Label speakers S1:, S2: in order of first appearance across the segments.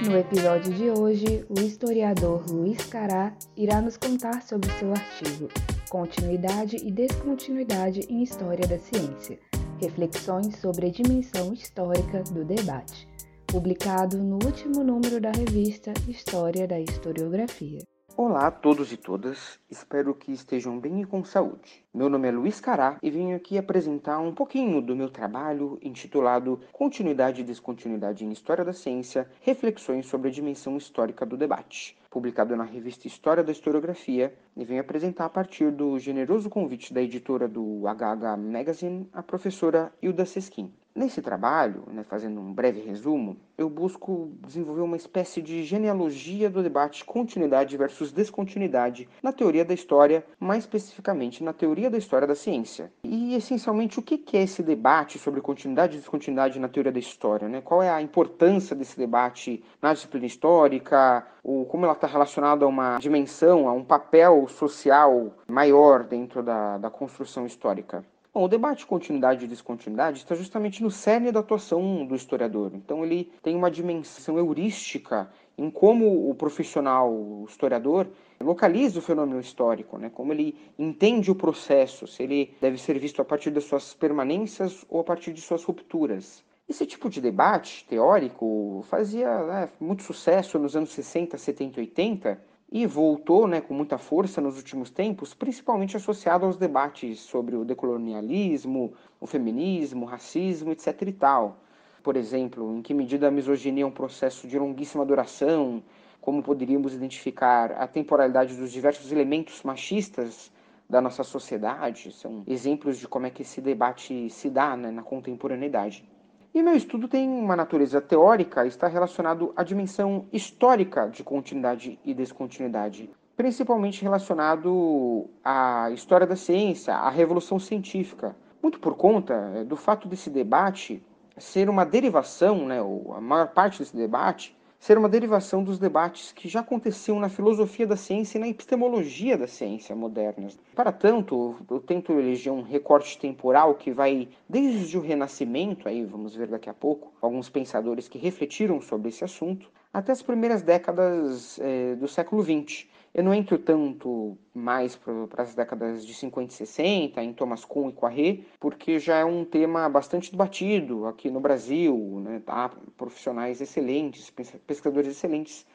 S1: No episódio de hoje, o historiador Luiz Cará irá nos contar sobre seu artigo Continuidade e Descontinuidade em História da Ciência Reflexões sobre a dimensão histórica do debate, publicado no último número da revista História da Historiografia.
S2: Olá a todos e todas, espero que estejam bem e com saúde. Meu nome é Luiz Cará e venho aqui apresentar um pouquinho do meu trabalho intitulado Continuidade e Descontinuidade em História da Ciência Reflexões sobre a Dimensão Histórica do Debate, publicado na revista História da Historiografia, e venho apresentar a partir do generoso convite da editora do HH Magazine, a professora Hilda Sesquim. Nesse trabalho, né, fazendo um breve resumo, eu busco desenvolver uma espécie de genealogia do debate continuidade versus descontinuidade na teoria da história, mais especificamente na teoria da história da ciência. E, essencialmente, o que é esse debate sobre continuidade e descontinuidade na teoria da história? Né? Qual é a importância desse debate na disciplina histórica? Ou como ela está relacionada a uma dimensão, a um papel social maior dentro da, da construção histórica? Bom, o debate de continuidade e descontinuidade está justamente no cerne da atuação do historiador. Então, ele tem uma dimensão heurística em como o profissional, o historiador, localiza o fenômeno histórico, né? como ele entende o processo, se ele deve ser visto a partir das suas permanências ou a partir de suas rupturas. Esse tipo de debate teórico fazia né, muito sucesso nos anos 60, 70 e 80, e voltou né, com muita força nos últimos tempos, principalmente associado aos debates sobre o decolonialismo, o feminismo, o racismo, etc. e tal. Por exemplo, em que medida a misoginia é um processo de longuíssima duração, como poderíamos identificar a temporalidade dos diversos elementos machistas da nossa sociedade, são exemplos de como é que esse debate se dá né, na contemporaneidade. E meu estudo tem uma natureza teórica, está relacionado à dimensão histórica de continuidade e descontinuidade, principalmente relacionado à história da ciência, à revolução científica. Muito por conta eh, do fato desse debate ser uma derivação, né, ou a maior parte desse debate, ser uma derivação dos debates que já aconteciam na filosofia da ciência e na epistemologia da ciência modernas. Para tanto, eu tento eleger um recorte temporal que vai desde o Renascimento, aí vamos ver daqui a pouco, alguns pensadores que refletiram sobre esse assunto, até as primeiras décadas eh, do século XX, eu não entro tanto mais para as décadas de 50 e 60, em Thomas Kuhn e Poiré, porque já é um tema bastante debatido aqui no Brasil. Né? Há profissionais excelentes, pesquisadores excelentes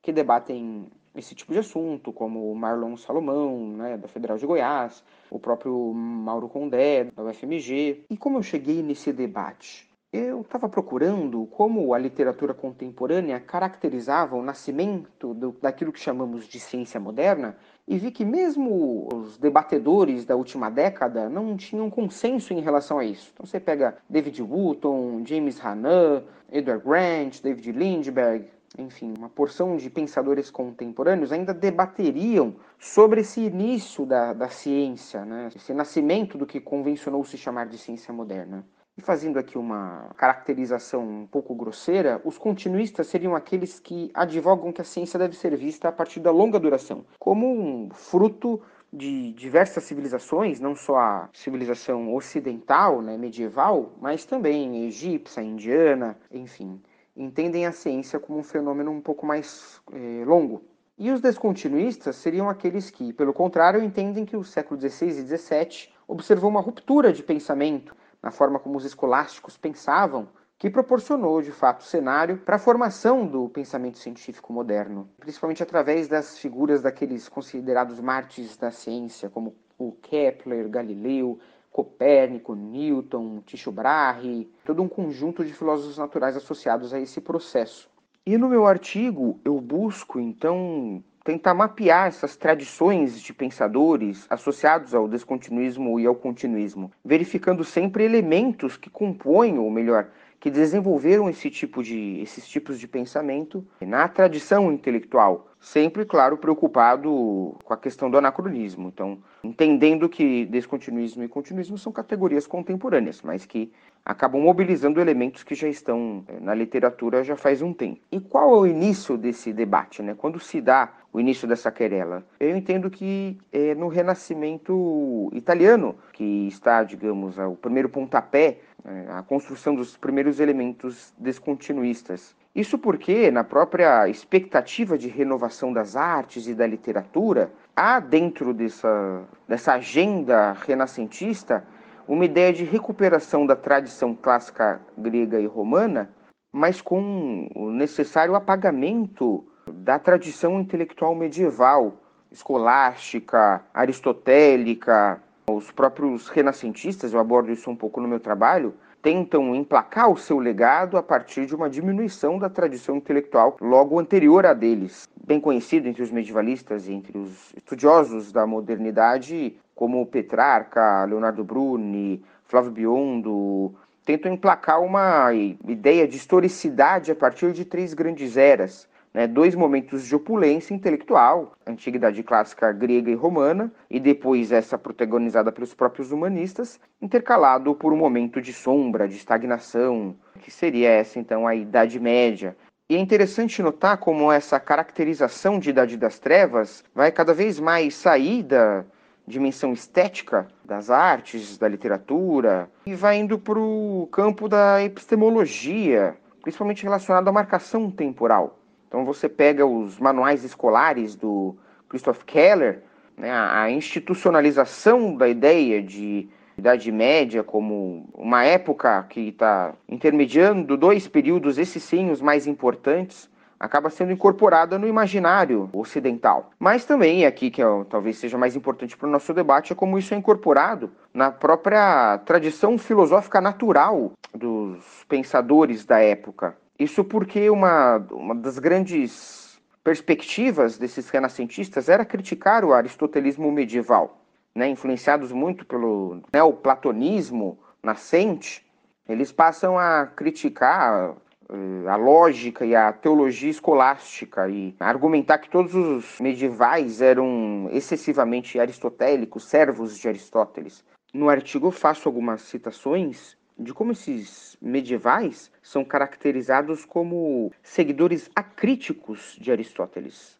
S2: que debatem esse tipo de assunto, como o Marlon Salomão, né, da Federal de Goiás, o próprio Mauro Condé, da UFMG. E como eu cheguei nesse debate? Eu estava procurando como a literatura contemporânea caracterizava o nascimento do, daquilo que chamamos de ciência moderna e vi que mesmo os debatedores da última década não tinham consenso em relação a isso. Então você pega David Wootton, James Hanan, Edward Grant, David Lindbergh, enfim, uma porção de pensadores contemporâneos ainda debateriam sobre esse início da, da ciência, né? esse nascimento do que convencionou se chamar de ciência moderna. E fazendo aqui uma caracterização um pouco grosseira, os continuistas seriam aqueles que advogam que a ciência deve ser vista a partir da longa duração, como um fruto de diversas civilizações, não só a civilização ocidental, né, medieval, mas também egípcia, indiana, enfim, entendem a ciência como um fenômeno um pouco mais eh, longo. E os descontinuistas seriam aqueles que, pelo contrário, entendem que o século XVI e XVII observou uma ruptura de pensamento na forma como os escolásticos pensavam, que proporcionou de fato o cenário para a formação do pensamento científico moderno, principalmente através das figuras daqueles considerados mártires da ciência, como o Kepler, Galileu, Copérnico, Newton, Tycho Brahe, todo um conjunto de filósofos naturais associados a esse processo. E no meu artigo eu busco então tentar mapear essas tradições de pensadores associados ao descontinuismo e ao continuismo, verificando sempre elementos que compõem, ou melhor, que desenvolveram esse tipo de, esses tipos de pensamento na tradição intelectual, sempre, claro, preocupado com a questão do anacronismo. Então, entendendo que descontinuismo e continuismo são categorias contemporâneas, mas que acabam mobilizando elementos que já estão eh, na literatura já faz um tempo. E qual é o início desse debate? Né? Quando se dá o início dessa querela? Eu entendo que é no Renascimento italiano que está, digamos, o primeiro pontapé, né, a construção dos primeiros elementos descontinuistas. Isso porque, na própria expectativa de renovação das artes e da literatura, há dentro dessa, dessa agenda renascentista uma ideia de recuperação da tradição clássica grega e romana, mas com o necessário apagamento da tradição intelectual medieval, escolástica, aristotélica. Os próprios renascentistas, eu abordo isso um pouco no meu trabalho, tentam emplacar o seu legado a partir de uma diminuição da tradição intelectual logo anterior a deles. Bem conhecido entre os medievalistas e entre os estudiosos da modernidade, como Petrarca, Leonardo Bruni, Flávio Biondo, tentam emplacar uma ideia de historicidade a partir de três grandes eras né, dois momentos de opulência intelectual, antiguidade clássica grega e romana, e depois essa protagonizada pelos próprios humanistas, intercalado por um momento de sombra, de estagnação, que seria essa então a Idade Média. E é interessante notar como essa caracterização de Idade das Trevas vai cada vez mais sair da dimensão estética das artes, da literatura, e vai indo para o campo da epistemologia, principalmente relacionado à marcação temporal. Então você pega os manuais escolares do Christoph Keller, né, a institucionalização da ideia de Idade Média como uma época que está intermediando dois períodos, esses sim os mais importantes, acaba sendo incorporada no imaginário ocidental. Mas também, aqui que é, talvez seja mais importante para o nosso debate, é como isso é incorporado na própria tradição filosófica natural dos pensadores da época. Isso porque uma, uma das grandes perspectivas desses renascentistas era criticar o aristotelismo medieval, né? influenciados muito pelo neoplatonismo nascente, eles passam a criticar uh, a lógica e a teologia escolástica e argumentar que todos os medievais eram excessivamente aristotélicos, servos de Aristóteles. No artigo faço algumas citações de como esses medievais são caracterizados como seguidores acríticos de Aristóteles.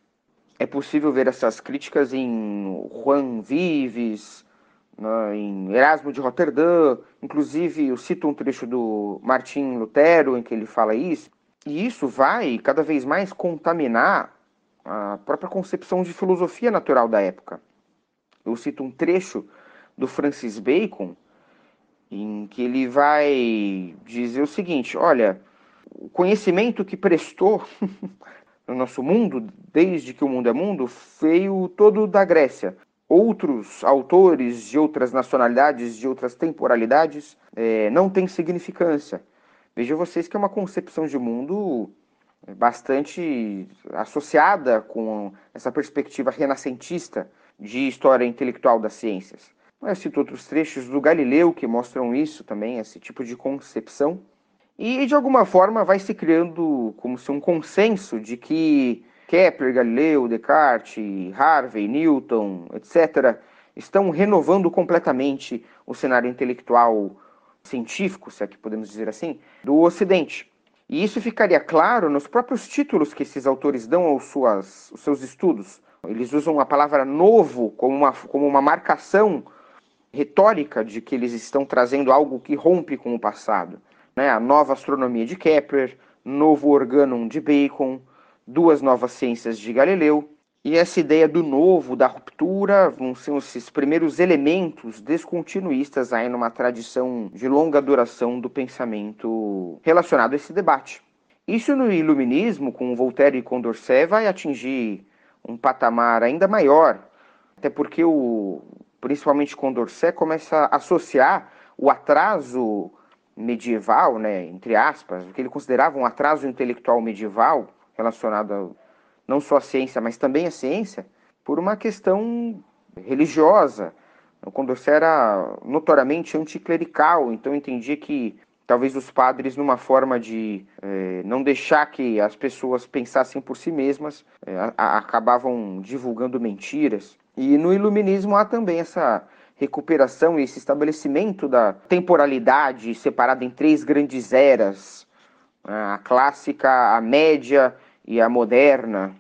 S2: É possível ver essas críticas em Juan Vives, né, em Erasmo de Roterdã, inclusive eu cito um trecho do Martim Lutero em que ele fala isso, e isso vai cada vez mais contaminar a própria concepção de filosofia natural da época. Eu cito um trecho do Francis Bacon, em que ele vai dizer o seguinte: olha, o conhecimento que prestou no nosso mundo, desde que o mundo é mundo, veio todo da Grécia. Outros autores de outras nacionalidades, de outras temporalidades, é, não têm significância. Vejam vocês que é uma concepção de mundo bastante associada com essa perspectiva renascentista de história intelectual das ciências. Eu cito outros trechos do Galileu que mostram isso também, esse tipo de concepção. E de alguma forma vai se criando como se um consenso de que Kepler, Galileu, Descartes, Harvey, Newton, etc., estão renovando completamente o cenário intelectual científico, se é que podemos dizer assim, do Ocidente. E isso ficaria claro nos próprios títulos que esses autores dão aos, suas, aos seus estudos. Eles usam a palavra novo como uma, como uma marcação retórica de que eles estão trazendo algo que rompe com o passado. Né? A nova astronomia de Kepler, novo organum de Bacon, duas novas ciências de Galileu. E essa ideia do novo, da ruptura, vão ser esses primeiros elementos descontinuistas aí numa tradição de longa duração do pensamento relacionado a esse debate. Isso no iluminismo, com Voltaire e Condorcet, vai atingir um patamar ainda maior, até porque o, principalmente Condorcet, começa a associar o atraso medieval, né, entre aspas, o que ele considerava um atraso intelectual medieval relacionado a, não só à ciência, mas também à ciência, por uma questão religiosa. O Condorcet era notoriamente anticlerical, então entendia que talvez os padres numa forma de é, não deixar que as pessoas pensassem por si mesmas, é, a, a, acabavam divulgando mentiras. E no iluminismo há também essa recuperação e esse estabelecimento da temporalidade separada em três grandes eras, né, a clássica, a média e a moderna.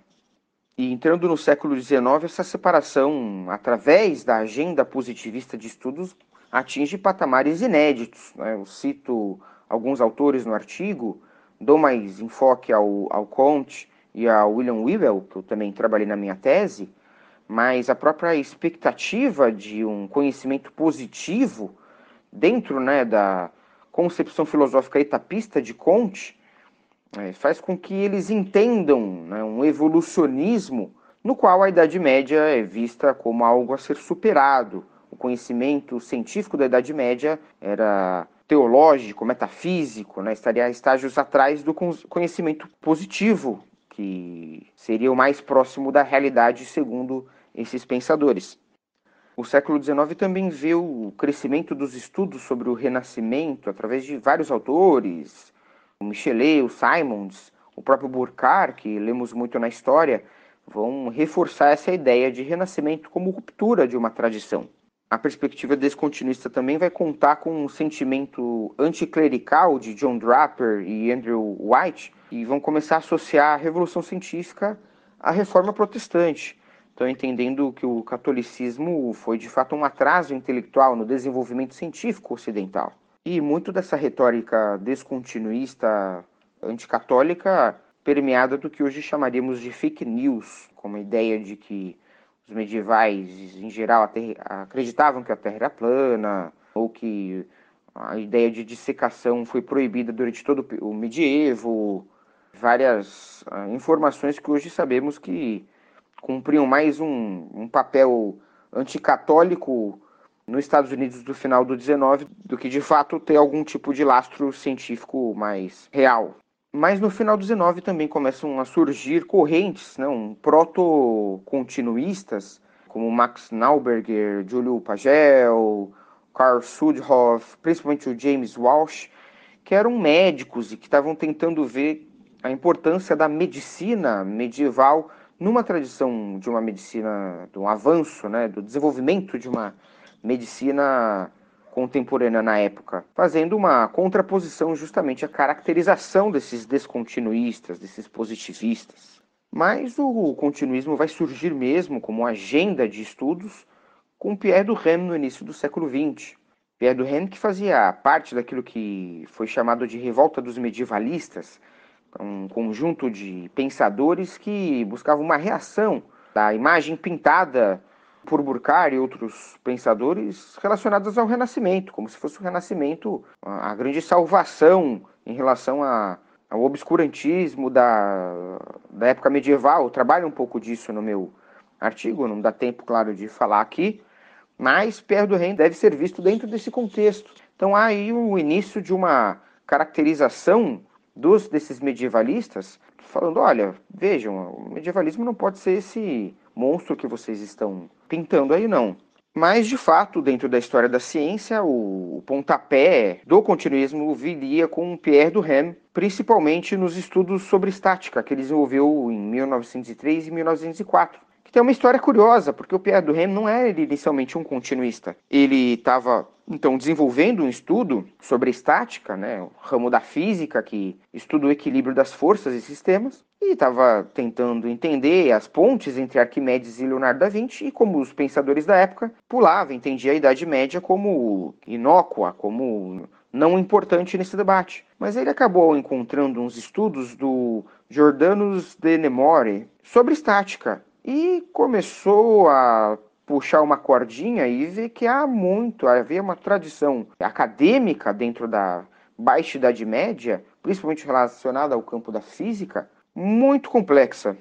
S2: E entrando no século XIX, essa separação, através da agenda positivista de estudos, atinge patamares inéditos. Né? Eu cito alguns autores no artigo, dou mais enfoque ao, ao Comte e ao William Webel, que eu também trabalhei na minha tese, mas a própria expectativa de um conhecimento positivo dentro né, da concepção filosófica etapista de Comte é, faz com que eles entendam né, um evolucionismo no qual a Idade Média é vista como algo a ser superado, o conhecimento científico da Idade Média era teológico, metafísico, né? estaria estágios atrás do conhecimento positivo, que seria o mais próximo da realidade, segundo esses pensadores. O século XIX também vê o crescimento dos estudos sobre o Renascimento através de vários autores, o Michelet, o Simons, o próprio Burckhardt, que lemos muito na história, vão reforçar essa ideia de renascimento como ruptura de uma tradição a perspectiva descontinuista também vai contar com um sentimento anticlerical de John Draper e Andrew White e vão começar a associar a revolução científica à reforma protestante. Estão entendendo que o catolicismo foi de fato um atraso intelectual no desenvolvimento científico ocidental. E muito dessa retórica descontinuista anticatólica permeada do que hoje chamaríamos de fake news, como a ideia de que os medievais, em geral, acreditavam que a Terra era plana, ou que a ideia de dissecação foi proibida durante todo o medievo, várias uh, informações que hoje sabemos que cumpriam mais um, um papel anticatólico nos Estados Unidos do final do 19 do que de fato ter algum tipo de lastro científico mais real. Mas no final do 19 também começam a surgir correntes não, proto-continuistas, como Max Nauberger, Julio Pagel, Carl Sudhoff, principalmente o James Walsh, que eram médicos e que estavam tentando ver a importância da medicina medieval numa tradição de uma medicina, de um avanço, né, do desenvolvimento de uma medicina contemporânea na época, fazendo uma contraposição justamente à caracterização desses descontinuístas, desses positivistas. Mas o continuismo vai surgir mesmo como agenda de estudos com Pierre Duhem no início do século XX. Pierre Duhem que fazia parte daquilo que foi chamado de revolta dos medievalistas, um conjunto de pensadores que buscavam uma reação da imagem pintada por Burckhardt e outros pensadores relacionadas ao Renascimento, como se fosse o Renascimento a grande salvação em relação a, ao obscurantismo da, da época medieval. Eu trabalho um pouco disso no meu artigo, não dá tempo, claro, de falar aqui, mas Pierre do Reino deve ser visto dentro desse contexto. Então há aí o início de uma caracterização dos desses medievalistas, falando, olha, vejam, o medievalismo não pode ser esse monstro que vocês estão pintando aí, não. Mas, de fato, dentro da história da ciência, o, pontapé do continuismo viria com Pierre Duhem, principalmente nos estudos sobre estática que ele desenvolveu em 1903 e 1904. Tem uma história curiosa, porque o Pierre Duhem não era inicialmente um continuista. Ele estava então desenvolvendo um estudo sobre estática, né, o ramo da física que estuda o equilíbrio das forças e sistemas, e estava tentando entender as pontes entre Arquimedes e Leonardo da Vinci, e como os pensadores da época pulava, entendia a Idade Média como inócua, como não importante nesse debate. Mas ele acabou encontrando uns estudos do Jordanus de Nemore sobre estática e começou a puxar uma cordinha e ver que há muito, havia uma tradição acadêmica dentro da Baixa Idade Média, principalmente relacionada ao campo da física, muito complexa.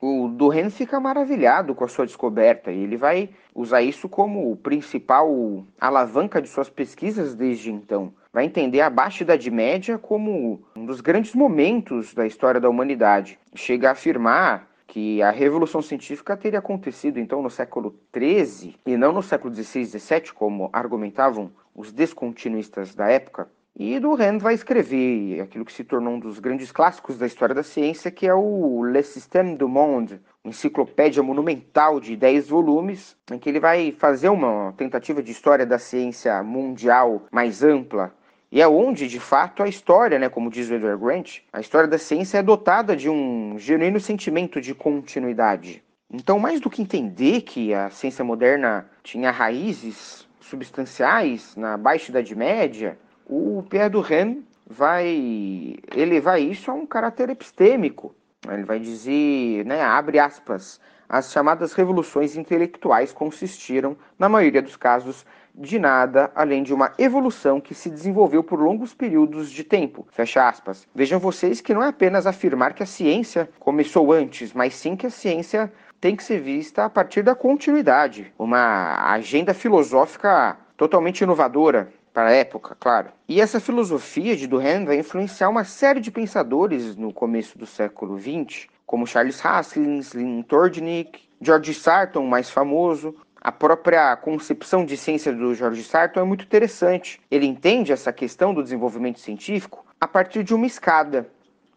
S2: O Duren fica maravilhado com a sua descoberta e ele vai usar isso como principal alavanca de suas pesquisas desde então. Vai entender a Baixa Idade Média como um dos grandes momentos da história da humanidade. Chega a afirmar que a Revolução Científica teria acontecido então no século XIII e não no século XVI e XVII, como argumentavam os descontinuistas da época. E do Rand vai escrever aquilo que se tornou um dos grandes clássicos da história da ciência, que é o Le Système du Monde, enciclopédia monumental de 10 volumes, em que ele vai fazer uma tentativa de história da ciência mundial mais ampla. E é onde, de fato, a história, né, como diz o Edward Grant, a história da ciência é dotada de um genuíno sentimento de continuidade. Então, mais do que entender que a ciência moderna tinha raízes substanciais na Baixa Idade Média, o Pierre Duhem vai elevar isso a um caráter epistêmico. Ele vai dizer, né, abre aspas, as chamadas revoluções intelectuais consistiram, na maioria dos casos, de nada além de uma evolução que se desenvolveu por longos períodos de tempo. Fecha aspas. Vejam vocês que não é apenas afirmar que a ciência começou antes, mas sim que a ciência tem que ser vista a partir da continuidade, uma agenda filosófica totalmente inovadora, para a época, claro. E essa filosofia de Durkheim vai influenciar uma série de pensadores no começo do século XX, como Charles Haskins, Lynn Tordnick, George Sarton, mais famoso. A própria concepção de ciência do George Sarton é muito interessante. Ele entende essa questão do desenvolvimento científico a partir de uma escada.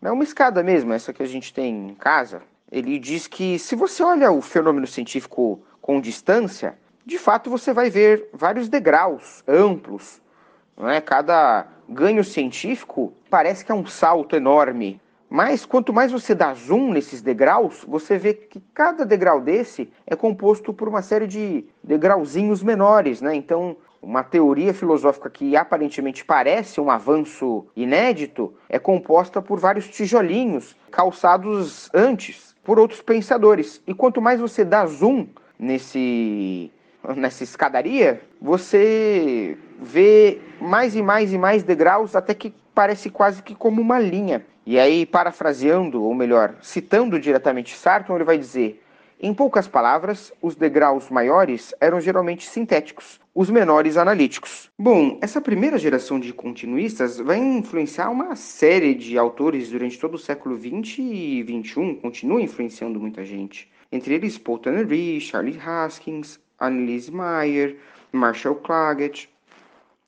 S2: É uma escada mesmo, essa que a gente tem em casa. Ele diz que se você olha o fenômeno científico com distância, de fato você vai ver vários degraus amplos, não é? Cada ganho científico parece que é um salto enorme. Mas quanto mais você dá zoom nesses degraus, você vê que cada degrau desse é composto por uma série de degrauzinhos menores, né? Então, uma teoria filosófica que aparentemente parece um avanço inédito é composta por vários tijolinhos calçados antes por outros pensadores. E quanto mais você dá zoom nesse nessa escadaria, você vê mais e mais e mais degraus até que parece quase que como uma linha. E aí, parafraseando, ou melhor, citando diretamente Sarton, ele vai dizer: em poucas palavras, os degraus maiores eram geralmente sintéticos, os menores analíticos. Bom, essa primeira geração de continuistas vai influenciar uma série de autores durante todo o século XX e XXI, continua influenciando muita gente. Entre eles Paul Tannery, Charles Haskins, Anneliese Meyer, Marshall Clagett,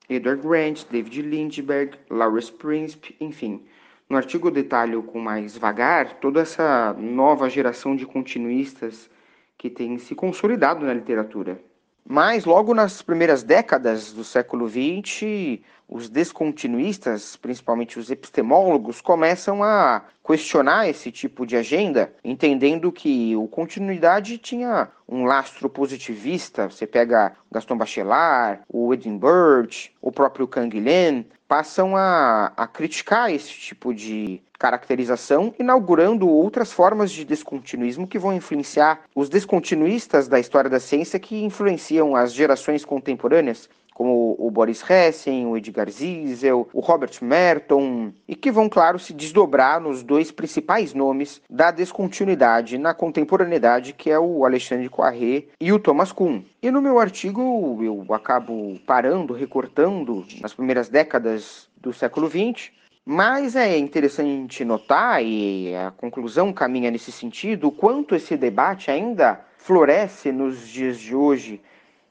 S2: Edward Grant, David Lindbergh, Lawrence Príncipe, enfim. No artigo eu detalho com mais vagar toda essa nova geração de continuistas que tem se consolidado na literatura. Mas logo nas primeiras décadas do século XX, os descontinuistas, principalmente os epistemólogos, começam a questionar esse tipo de agenda, entendendo que o continuidade tinha um lastro positivista. Você pega Gaston Bachelard, o Edinburgh, o próprio Canguilhem, passam a, a criticar esse tipo de caracterização, inaugurando outras formas de descontinuismo que vão influenciar os descontinuistas da história da ciência que influenciam as gerações contemporâneas como o Boris Hessen, o Edgar Ziesel, o Robert Merton, e que vão, claro, se desdobrar nos dois principais nomes da descontinuidade na contemporaneidade, que é o Alexandre Poiré e o Thomas Kuhn. E no meu artigo eu acabo parando, recortando nas primeiras décadas do século XX, mas é interessante notar, e a conclusão caminha nesse sentido, o quanto esse debate ainda floresce nos dias de hoje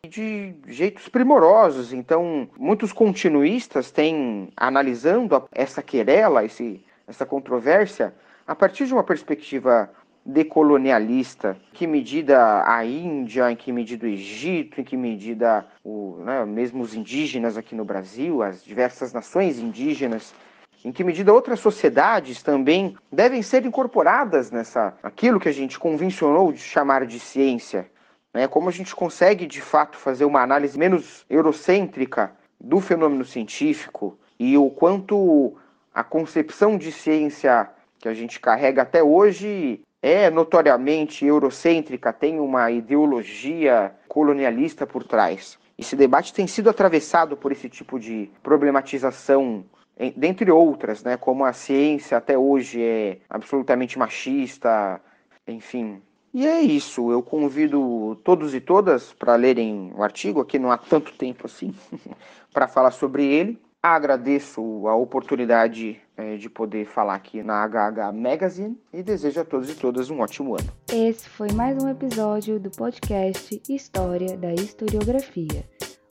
S2: de jeitos primorosos. Então, muitos continuistas têm, analisando essa querela, esse, essa controvérsia, a partir de uma perspectiva decolonialista, em que medida a Índia, em que medida o Egito, em que medida o, né, mesmo os indígenas aqui no Brasil, as diversas nações indígenas, em que medida outras sociedades também devem ser incorporadas nessa aquilo que a gente convencionou de chamar de ciência, né? Como a gente consegue de fato fazer uma análise menos eurocêntrica do fenômeno científico e o quanto a concepção de ciência que a gente carrega até hoje é notoriamente eurocêntrica, tem uma ideologia colonialista por trás. Esse debate tem sido atravessado por esse tipo de problematização, dentre outras, né, como a ciência até hoje é absolutamente machista, enfim, e é isso, eu convido todos e todas para lerem o artigo, aqui não há tanto tempo assim, para falar sobre ele. Agradeço a oportunidade é, de poder falar aqui na HH Magazine e desejo a todos e todas um ótimo ano.
S1: Esse foi mais um episódio do podcast História da Historiografia.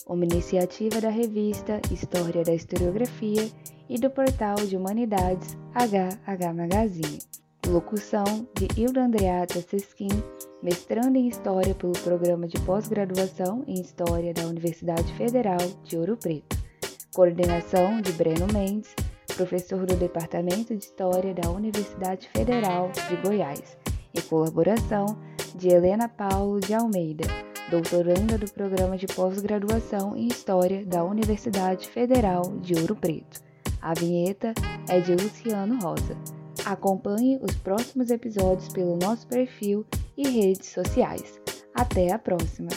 S1: uma iniciativa da revista História da Historiografia e do portal de Humanidades HH Magazine. Locução de Hilda Andreata Sesquim, mestrando em História pelo Programa de Pós-Graduação em História da Universidade Federal de Ouro Preto. Coordenação de Breno Mendes, professor do Departamento de História da Universidade Federal de Goiás. E colaboração de Helena Paulo de Almeida, doutoranda do Programa de Pós-Graduação em História da Universidade Federal de Ouro Preto. A vinheta é de Luciano Rosa. Acompanhe os próximos episódios pelo nosso perfil e redes sociais. Até a próxima!